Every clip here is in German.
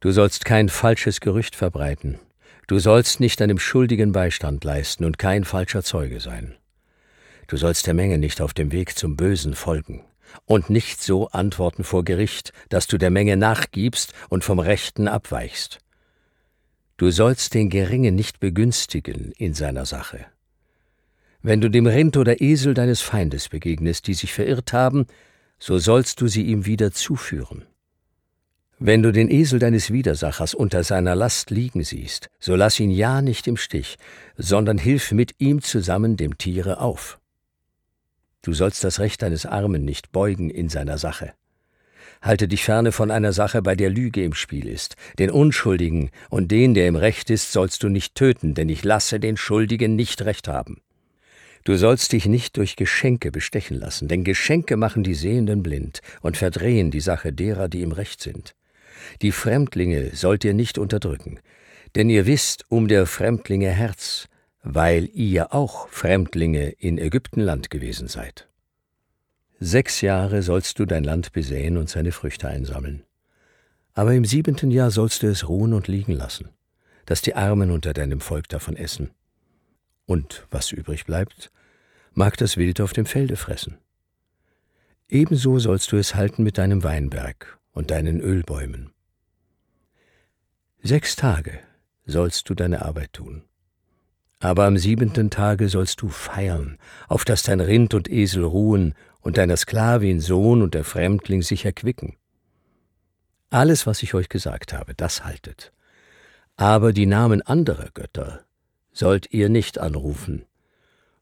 Du sollst kein falsches Gerücht verbreiten. Du sollst nicht einem Schuldigen Beistand leisten und kein falscher Zeuge sein. Du sollst der Menge nicht auf dem Weg zum Bösen folgen und nicht so antworten vor Gericht, dass du der Menge nachgibst und vom Rechten abweichst. Du sollst den Geringen nicht begünstigen in seiner Sache. Wenn du dem Rind oder Esel deines Feindes begegnest, die sich verirrt haben, so sollst du sie ihm wieder zuführen. Wenn du den Esel deines Widersachers unter seiner Last liegen siehst, so lass ihn ja nicht im Stich, sondern hilf mit ihm zusammen dem Tiere auf. Du sollst das Recht deines Armen nicht beugen in seiner Sache. Halte dich ferne von einer Sache, bei der Lüge im Spiel ist. Den Unschuldigen und den, der im Recht ist, sollst du nicht töten, denn ich lasse den Schuldigen nicht Recht haben. Du sollst dich nicht durch Geschenke bestechen lassen, denn Geschenke machen die Sehenden blind und verdrehen die Sache derer, die im Recht sind. Die Fremdlinge sollt ihr nicht unterdrücken, denn ihr wisst um der Fremdlinge Herz, weil ihr auch Fremdlinge in Ägyptenland gewesen seid. Sechs Jahre sollst du dein Land besäen und seine Früchte einsammeln. Aber im siebenten Jahr sollst du es ruhen und liegen lassen, dass die Armen unter deinem Volk davon essen. Und was übrig bleibt, mag das Wild auf dem Felde fressen. Ebenso sollst du es halten mit deinem Weinberg und deinen Ölbäumen. Sechs Tage sollst du deine Arbeit tun. Aber am siebenten Tage sollst du feiern, auf dass dein Rind und Esel ruhen und deiner Sklavin Sohn und der Fremdling sich erquicken. Alles, was ich euch gesagt habe, das haltet. Aber die Namen anderer Götter sollt ihr nicht anrufen,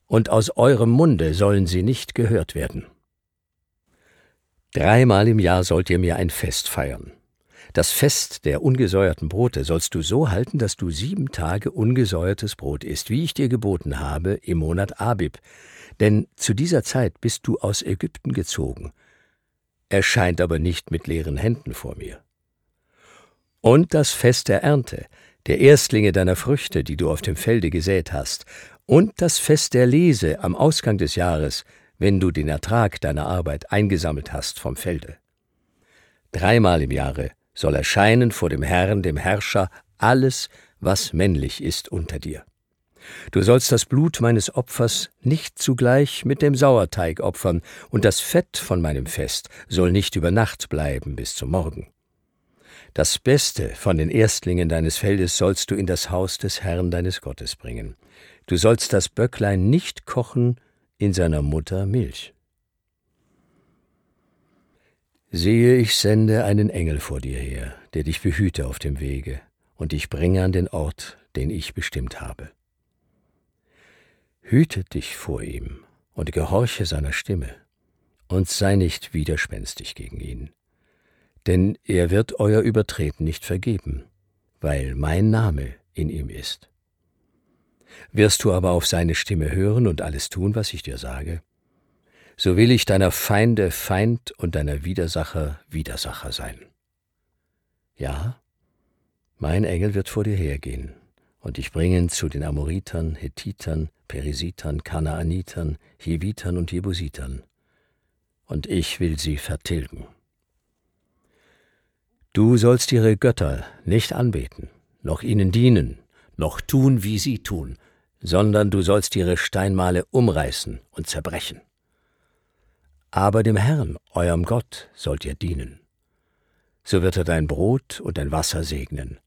und aus eurem Munde sollen sie nicht gehört werden. Dreimal im Jahr sollt ihr mir ein Fest feiern. Das Fest der ungesäuerten Brote sollst du so halten, dass du sieben Tage ungesäuertes Brot isst, wie ich dir geboten habe, im Monat Abib. Denn zu dieser Zeit bist du aus Ägypten gezogen. Erscheint aber nicht mit leeren Händen vor mir. Und das Fest der Ernte, der Erstlinge deiner Früchte, die du auf dem Felde gesät hast, und das Fest der Lese am Ausgang des Jahres, wenn du den Ertrag deiner Arbeit eingesammelt hast vom Felde. Dreimal im Jahre soll erscheinen vor dem Herrn, dem Herrscher, alles, was männlich ist unter dir. Du sollst das Blut meines Opfers nicht zugleich mit dem Sauerteig opfern, und das Fett von meinem Fest soll nicht über Nacht bleiben bis zum Morgen. Das Beste von den Erstlingen deines Feldes sollst du in das Haus des Herrn deines Gottes bringen. Du sollst das Böcklein nicht kochen in seiner Mutter Milch. Siehe, ich sende einen Engel vor dir her, der dich behüte auf dem Wege und dich bringe an den Ort, den ich bestimmt habe. Hüte dich vor ihm und gehorche seiner Stimme und sei nicht widerspenstig gegen ihn, denn er wird euer Übertreten nicht vergeben, weil mein Name in ihm ist. Wirst du aber auf seine Stimme hören und alles tun, was ich dir sage, so will ich deiner Feinde Feind und deiner Widersacher Widersacher sein. Ja, mein Engel wird vor dir hergehen und dich bringen zu den Amoritern, Hethitern, Perisitern, Kanaanitern, Hivitern und Jebusitern, und ich will sie vertilgen. Du sollst ihre Götter nicht anbeten, noch ihnen dienen, noch tun, wie sie tun, sondern du sollst ihre Steinmale umreißen und zerbrechen. Aber dem Herrn, eurem Gott, sollt ihr dienen. So wird er dein Brot und dein Wasser segnen,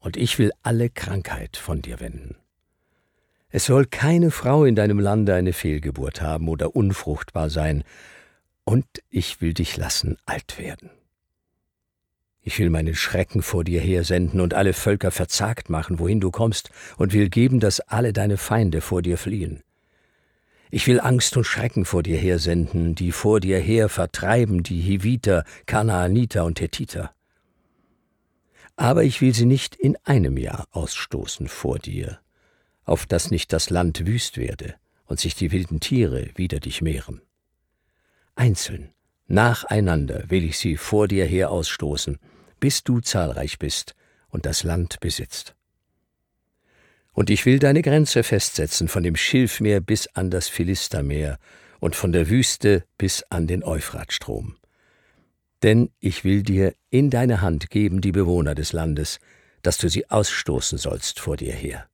und ich will alle Krankheit von dir wenden. Es soll keine Frau in deinem Lande eine Fehlgeburt haben oder unfruchtbar sein, und ich will dich lassen alt werden. Ich will meinen Schrecken vor dir hersenden und alle Völker verzagt machen, wohin du kommst, und will geben, dass alle deine Feinde vor dir fliehen. Ich will Angst und Schrecken vor dir hersenden, die vor dir her vertreiben die Hiviter, Kanaaniter und Hethiter. Aber ich will sie nicht in einem Jahr ausstoßen vor dir, auf dass nicht das Land wüst werde und sich die wilden Tiere wider dich mehren. Einzeln, nacheinander will ich sie vor dir her ausstoßen, bis du zahlreich bist und das Land besitzt. Und ich will deine Grenze festsetzen von dem Schilfmeer bis an das Philistermeer und von der Wüste bis an den Euphratstrom. Denn ich will dir in deine Hand geben die Bewohner des Landes, dass du sie ausstoßen sollst vor dir her.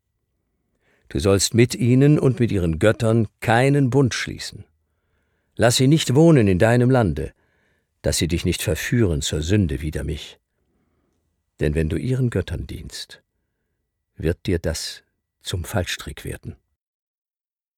Du sollst mit ihnen und mit ihren Göttern keinen Bund schließen. Lass sie nicht wohnen in deinem Lande, dass sie dich nicht verführen zur Sünde wider mich. Denn wenn du ihren Göttern dienst, wird dir das zum Fallstrick werden.